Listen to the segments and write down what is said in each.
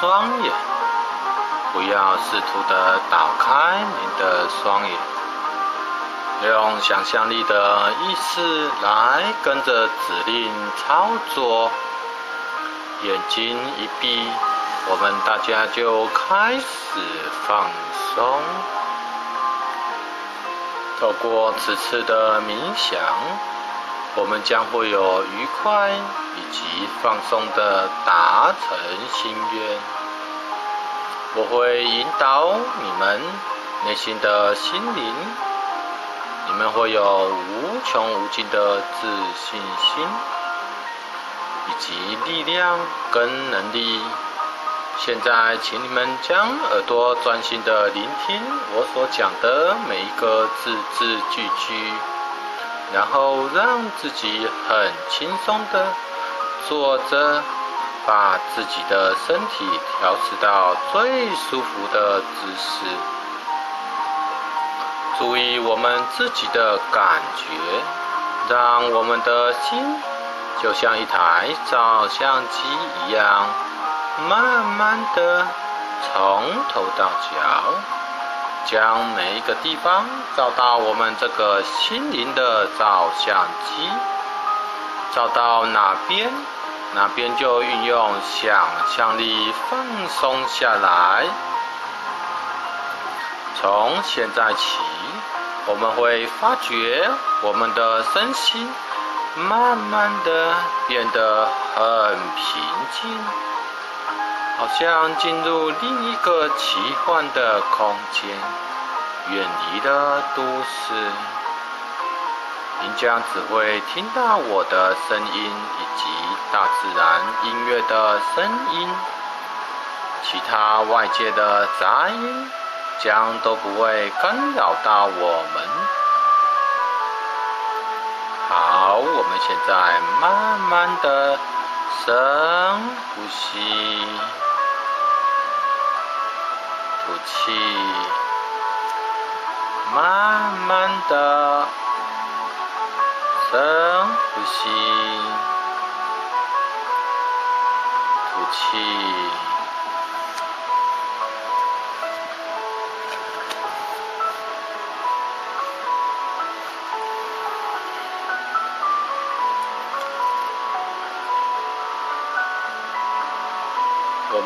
双眼，不要试图的打开您的双眼，用想象力的意识来跟着指令操作。眼睛一闭，我们大家就开始放松。透过此次的冥想，我们将会有愉快以及放松的达成心愿。我会引导你们内心的心灵，你们会有无穷无尽的自信心。以及力量跟能力。现在，请你们将耳朵专心的聆听我所讲的每一个字字句句，然后让自己很轻松的坐着，把自己的身体调试到最舒服的姿势。注意我们自己的感觉，让我们的心。就像一台照相机一样，慢慢的从头到脚，将每一个地方照到我们这个心灵的照相机，照到哪边，哪边就运用想象力放松下来。从现在起，我们会发觉我们的身心。慢慢的变得很平静，好像进入另一个奇幻的空间，远离了都市。您将只会听到我的声音以及大自然音乐的声音，其他外界的杂音将都不会干扰到我们。好，我们现在慢慢的深呼吸，气，慢慢的深呼吸，吐气。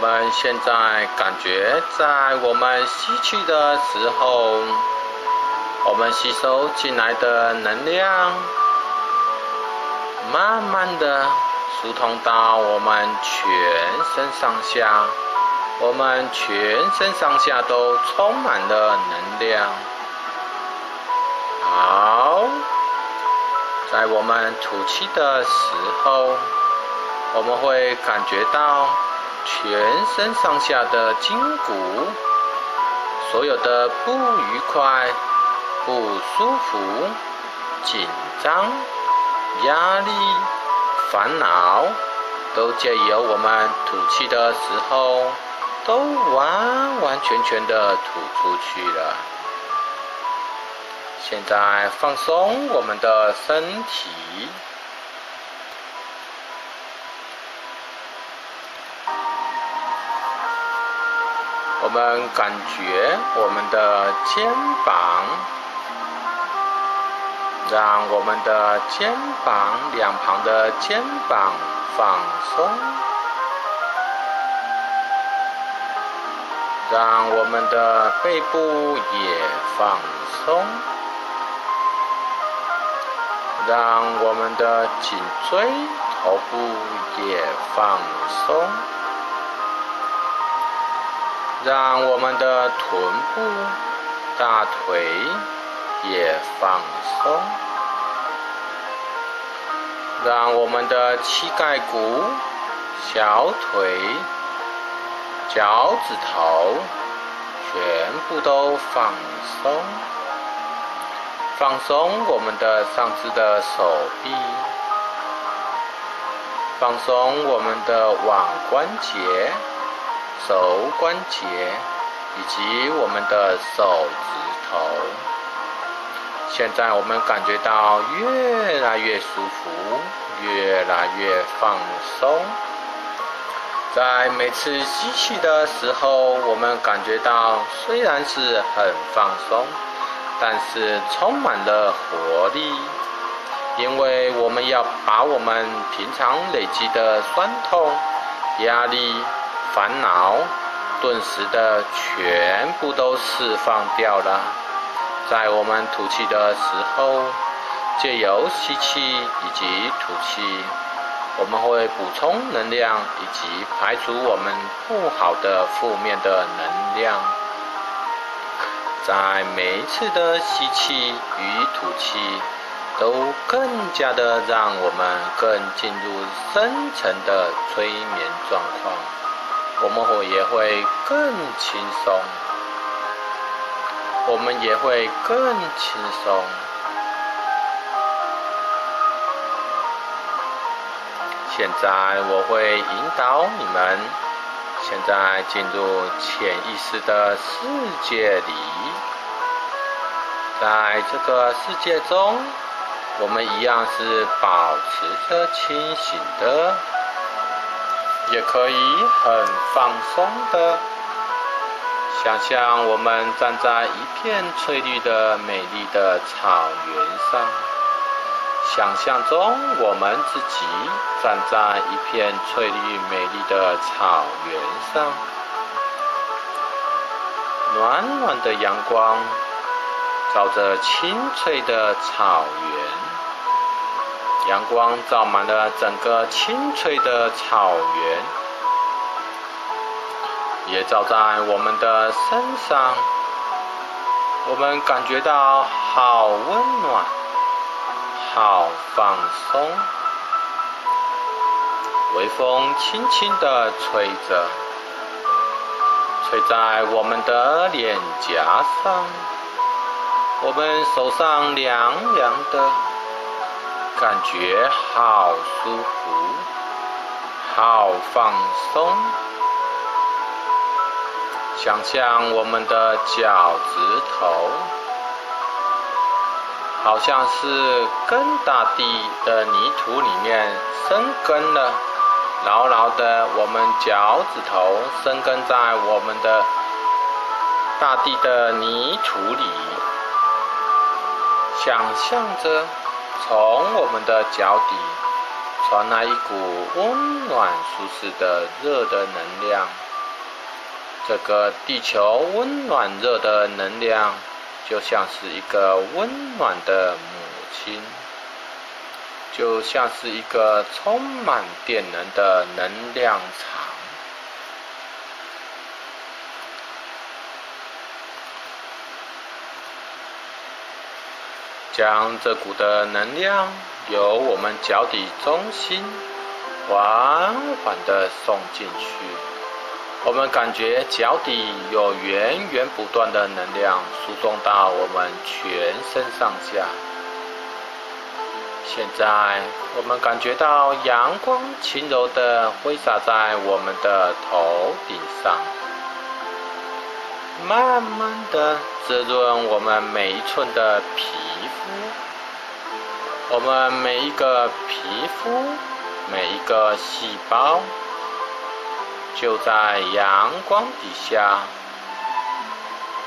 我们现在感觉，在我们吸气的时候，我们吸收进来的能量，慢慢的疏通到我们全身上下，我们全身上下都充满了能量。好，在我们吐气的时候，我们会感觉到。全身上下的筋骨，所有的不愉快、不舒服、紧张、压力、烦恼，都借由我们吐气的时候，都完完全全的吐出去了。现在放松我们的身体。我们感觉我们的肩膀，让我们的肩膀两旁的肩膀放松，让我们的背部也放松，让我们的颈椎、头部也放松。让我们的臀部、大腿也放松，让我们的膝盖骨、小腿、脚趾头全部都放松，放松我们的上肢的手臂，放松我们的腕关节。手关节以及我们的手指头，现在我们感觉到越来越舒服，越来越放松。在每次吸气的时候，我们感觉到虽然是很放松，但是充满了活力，因为我们要把我们平常累积的酸痛、压力、烦恼，顿时的全部都释放掉了。在我们吐气的时候，借由吸气以及吐气。我们会补充能量，以及排除我们不好的负面的能量。在每一次的吸气与吐气，都更加的让我们更进入深层的催眠状况。我们会也会更轻松，我们也会更轻松。现在我会引导你们，现在进入潜意识的世界里。在这个世界中，我们一样是保持着清醒的，也可以很放松的。想象我们站在一片翠绿的美丽的草原上。想象中，我们自己站在一片翠绿美丽的草原上，暖暖的阳光照着青翠的草原，阳光照满了整个青翠的草原，也照在我们的身上，我们感觉到好温暖。好放松，微风轻轻地吹着，吹在我们的脸颊上，我们手上凉凉的，感觉好舒服，好放松。想象我们的脚趾头。好像是跟大地的泥土里面生根了，牢牢的，我们脚趾头生根在我们的大地的泥土里，想象着从我们的脚底传来一股温暖舒适的热的能量，这个地球温暖热的能量。就像是一个温暖的母亲，就像是一个充满电能的能量场，将这股的能量由我们脚底中心缓缓的送进去。我们感觉脚底有源源不断的能量输送到我们全身上下。现在，我们感觉到阳光轻柔的挥洒在我们的头顶上，慢慢的滋润我们每一寸的皮皮肤，我们每一个皮肤，每一个细胞。就在阳光底下，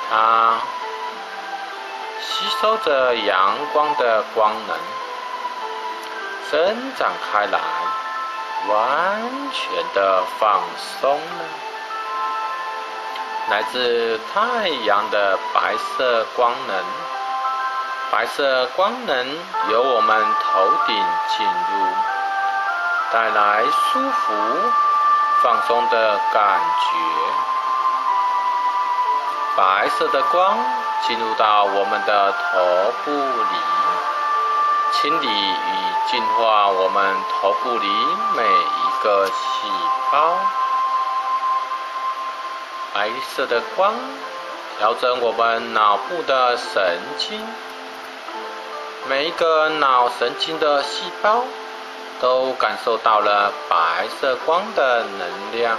它吸收着阳光的光能，伸展开来，完全的放松了。来自太阳的白色光能，白色光能由我们头顶进入，带来舒服。放松的感觉，白色的光进入到我们的头部里，清理与净化我们头部里每一个细胞。白色的光调整我们脑部的神经，每一个脑神经的细胞。都感受到了白色光的能量，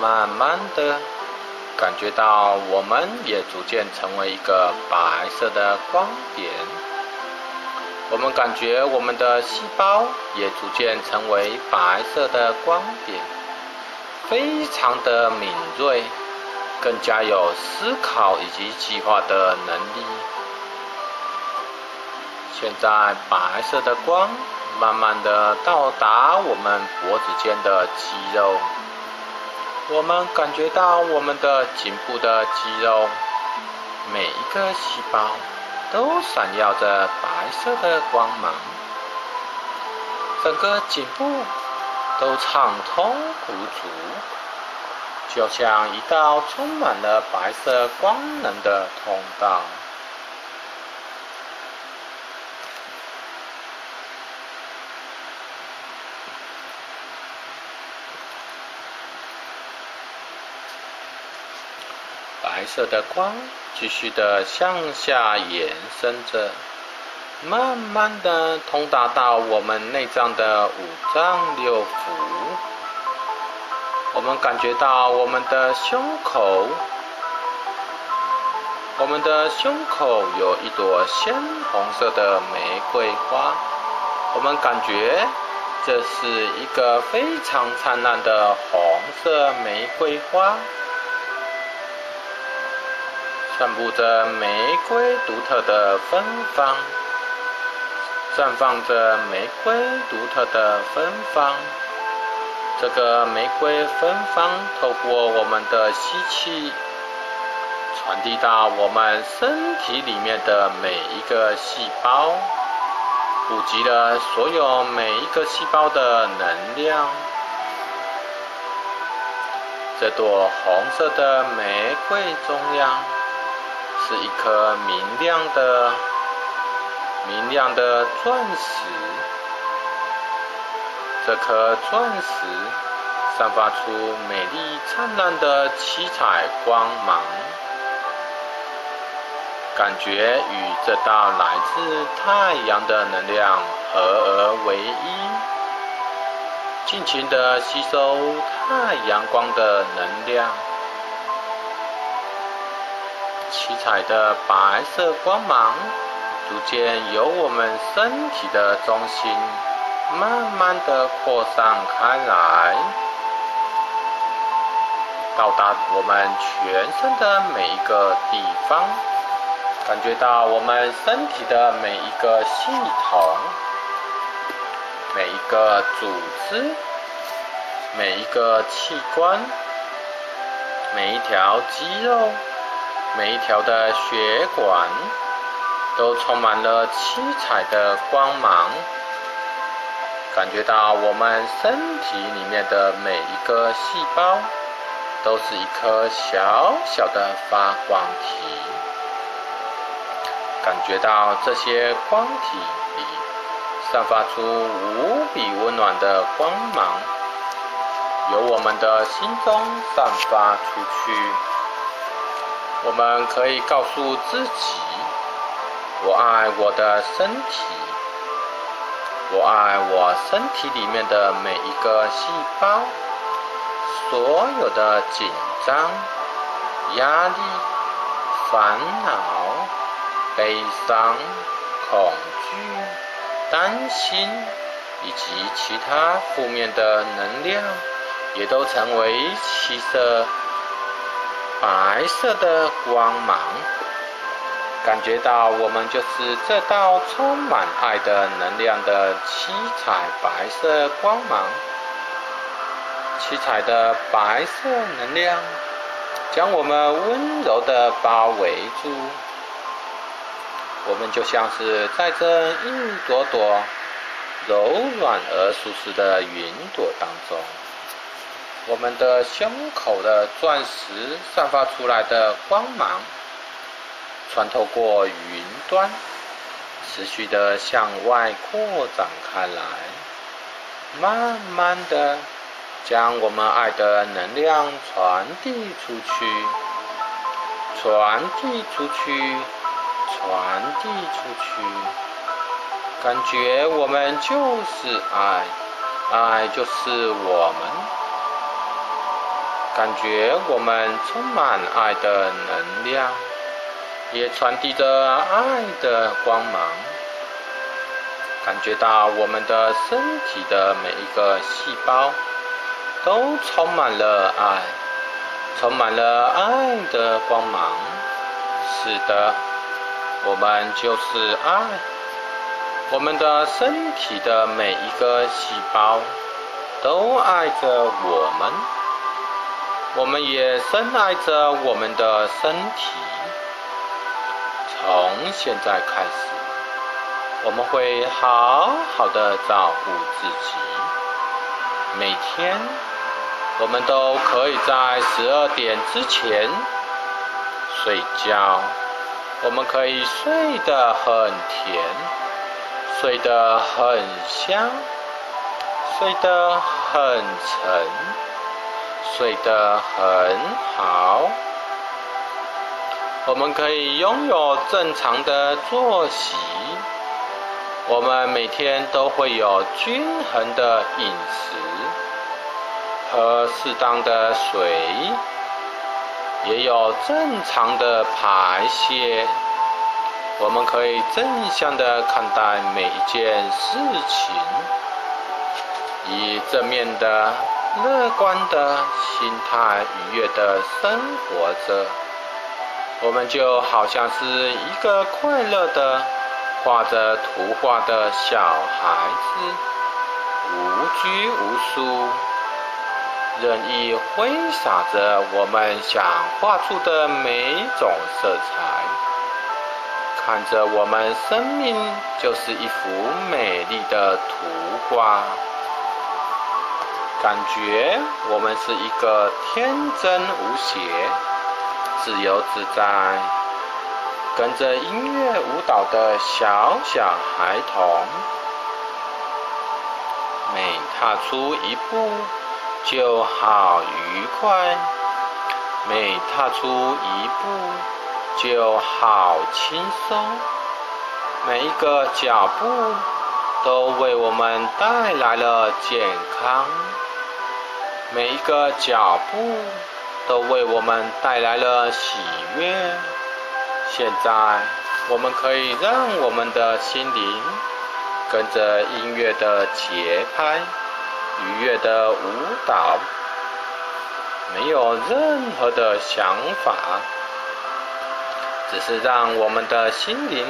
慢慢的感觉到我们也逐渐成为一个白色的光点，我们感觉我们的细胞也逐渐成为白色的光点，非常的敏锐，更加有思考以及计划的能力。现在白色的光慢慢的到达我们脖子间的肌肉，我们感觉到我们的颈部的肌肉，每一个细胞都闪耀着白色的光芒，整个颈部都畅通无阻，就像一道充满了白色光能的通道。色的光继续的向下延伸着，慢慢的通达到我们内脏的五脏六腑。我们感觉到我们的胸口，我们的胸口有一朵鲜红色的玫瑰花。我们感觉这是一个非常灿烂的红色玫瑰花。散布着玫瑰独特的芬芳，绽放着玫瑰独特的芬芳。这个玫瑰芬芳透过我们的吸气，传递到我们身体里面的每一个细胞，普及了所有每一个细胞的能量。这朵红色的玫瑰中央。是一颗明亮的、明亮的钻石。这颗钻石散发出美丽灿烂的七彩光芒，感觉与这道来自太阳的能量合而为一，尽情的吸收太阳光的能量。七彩的白色光芒逐渐由我们身体的中心慢慢的扩散开来，到达我们全身的每一个地方，感觉到我们身体的每一个系统、每一个组织、每一个器官、每一条肌肉。每一条的血管都充满了七彩的光芒，感觉到我们身体里面的每一个细胞都是一颗小小的发光体，感觉到这些光体里散发出无比温暖的光芒，由我们的心中散发出去。我们可以告诉自己：我爱我的身体，我爱我身体里面的每一个细胞，所有的紧张、压力、烦恼、悲伤、恐惧、担心以及其他负面的能量，也都成为七色。白色的光芒，感觉到我们就是这道充满爱的能量的七彩白色光芒。七彩的白色能量将我们温柔的包围住，我们就像是在这一朵朵柔软而舒适的云朵当中。我们的胸口的钻石散发出来的光芒，穿透过云端，持续的向外扩展开来，慢慢的将我们爱的能量传递出去，传递出去，传递出去，感觉我们就是爱，爱就是我们。感觉我们充满爱的能量，也传递着爱的光芒。感觉到我们的身体的每一个细胞都充满了爱，充满了爱的光芒。是的，我们就是爱。我们的身体的每一个细胞都爱着我们，我们也深爱着我们的身体。从现在开始，我们会好好的照顾自己。每天，我们都可以在十二点之前睡觉，我们可以睡得很甜，睡得很香，睡得很沉，睡得很好。我们可以拥有正常的作息，我们每天都会有均衡的饮食，喝适当的水，也有正常的排泄。我们可以正向的看待每一件事情，以正面的、乐观的心态愉悦的生活着。我们就好像是一个快乐的画着图画的小孩子，无拘无束，任意挥洒着我们想画出的每种色彩。看着我们生命就是一幅美丽的图画，感觉我们是一个天真无邪。自由自在，跟着音乐舞蹈的小小孩童，每踏出一步就好愉快，每踏出一步就好轻松，每一个脚步都为我们带来了健康，每一个脚步。都为我们带来了喜悦。现在，我们可以让我们的心灵跟着音乐的节拍，愉悦的舞蹈，没有任何的想法，只是让我们的心灵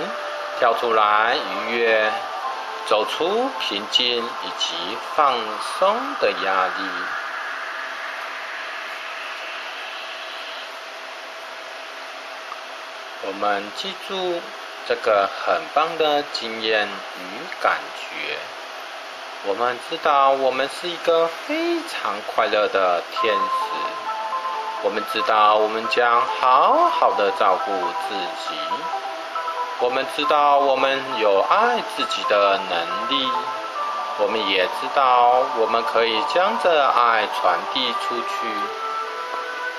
跳出来愉悦，走出平静以及放松的压力。我们记住这个很棒的经验与感觉。我们知道我们是一个非常快乐的天使。我们知道我们将好好的照顾自己。我们知道我们有爱自己的能力。我们也知道我们可以将这爱传递出去。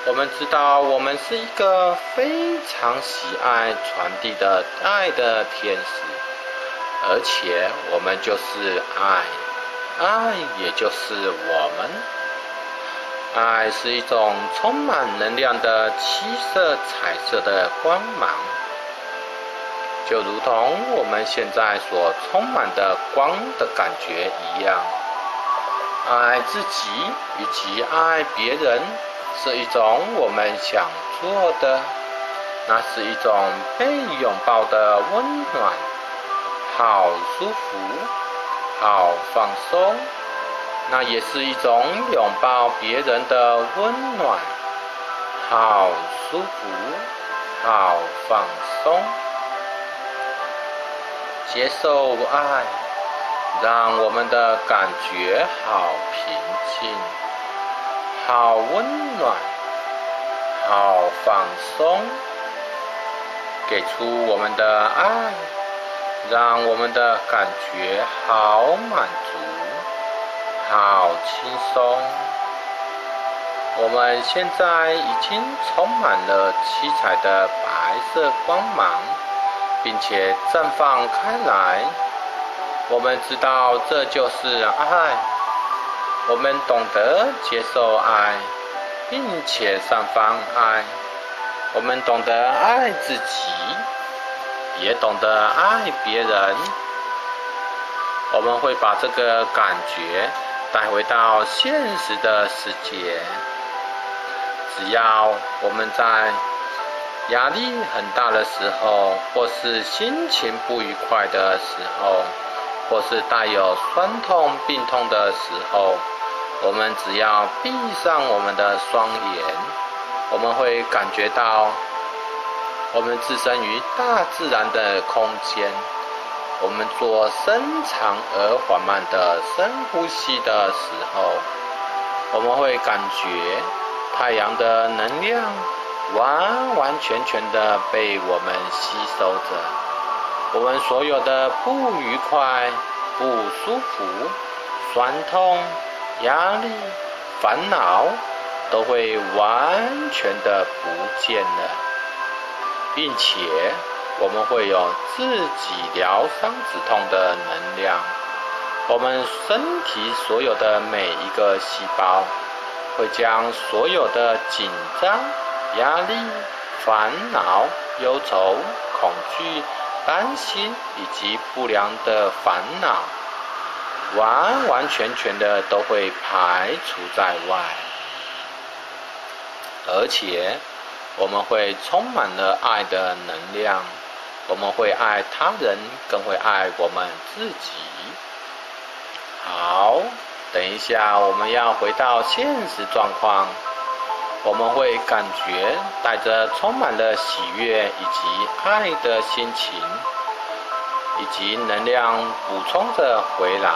我们知道，我们是一个非常喜爱传递的爱的天使，而且我们就是爱，爱也就是我们。爱是一种充满能量的七色彩色的光芒，就如同我们现在所充满的光的感觉一样。爱自己以及爱别人。是一种我们想做的，那是一种被拥抱的温暖，好舒服，好放松。那也是一种拥抱别人的温暖，好舒服，好放松。接受爱，让我们的感觉好平静。好温暖，好放松，给出我们的爱，让我们的感觉好满足，好轻松。我们现在已经充满了七彩的白色光芒，并且绽放开来。我们知道这就是爱。我们懂得接受爱，并且散发爱。我们懂得爱自己，也懂得爱别人。我们会把这个感觉带回到现实的世界。只要我们在压力很大的时候，或是心情不愉快的时候，或是带有酸痛、病痛的时候，我们只要闭上我们的双眼，我们会感觉到我们置身于大自然的空间。我们做深长而缓慢的深呼吸的时候，我们会感觉太阳的能量完完全全的被我们吸收着。我们所有的不愉快、不舒服、酸痛、压力、烦恼，都会完全的不见了，并且。我们会有自己疗伤止痛的能量。我们身体所有的每一个细胞，会将所有的紧张、压力、烦恼、忧愁、恐惧、担心以及不良的烦恼，完完全全的都会排除在外，而且我们会充满了爱的能量。我们会爱他人，更会爱我们自己。好，等一下我们要回到现实状况，我们会感觉带着充满了喜悦以及爱的心情，以及能量补充着回来。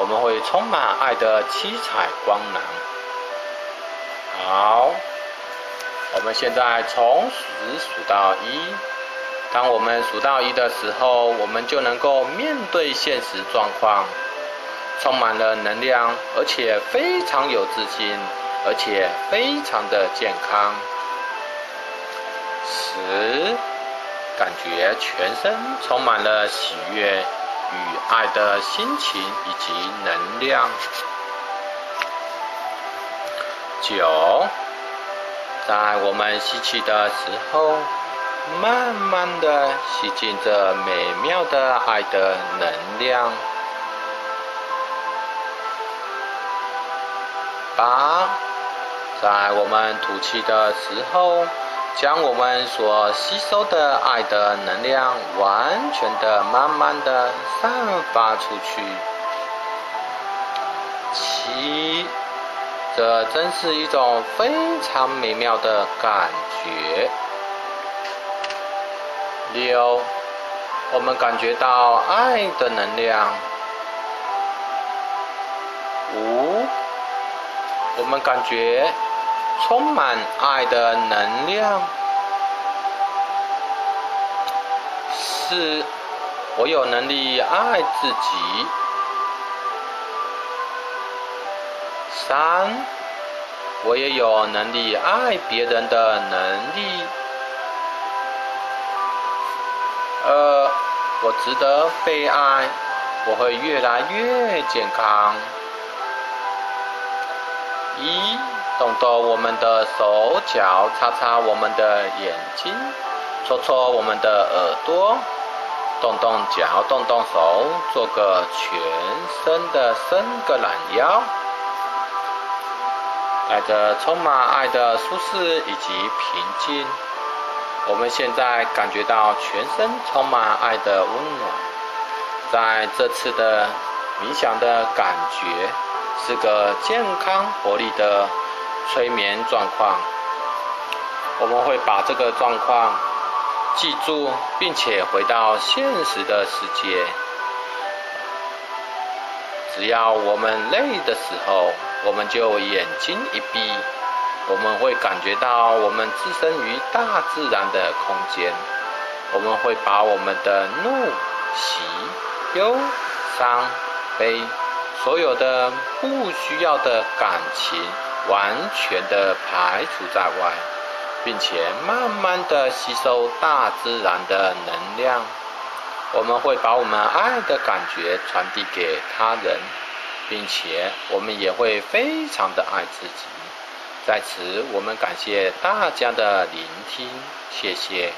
我们会充满爱的七彩光芒。好，我们现在从十数到一。当我们数到一的时候，我们就能够面对现实状况，充满了能量，而且非常有自信，而且非常的健康。十，感觉全身充满了喜悦与爱的心情以及能量。九，在我们吸气的时候。慢慢的吸进这美妙的爱的能量。八，在我们吐气的时候，将我们所吸收的爱的能量完全的、慢慢的散发出去。七，这真是一种非常美妙的感觉。六，我们感觉到爱的能量。五，我们感觉充满爱的能量。四，我有能力爱自己。三，我也有能力爱别人的能力。二，我值得被爱，我会越来越健康。一，动动我们的手脚，擦擦我们的眼睛，搓搓我们的耳朵，动动脚，动动手，做个全身的伸个懒腰，带着充满爱的舒适以及平静。我们现在感觉到全身充满爱的温暖，在这次的冥想的感觉是个健康活力的催眠状况。我们会把这个状况记住，并且回到现实的世界。只要我们累的时候，我们就眼睛一闭。我们会感觉到我们置身于大自然的空间，我们会把我们的怒、喜、忧、伤、悲，所有的不需要的感情，完全的排除在外，并且慢慢的吸收大自然的能量。我们会把我们爱的感觉传递给他人，并且我们也会非常的爱自己。在此，我们感谢大家的聆听，谢谢。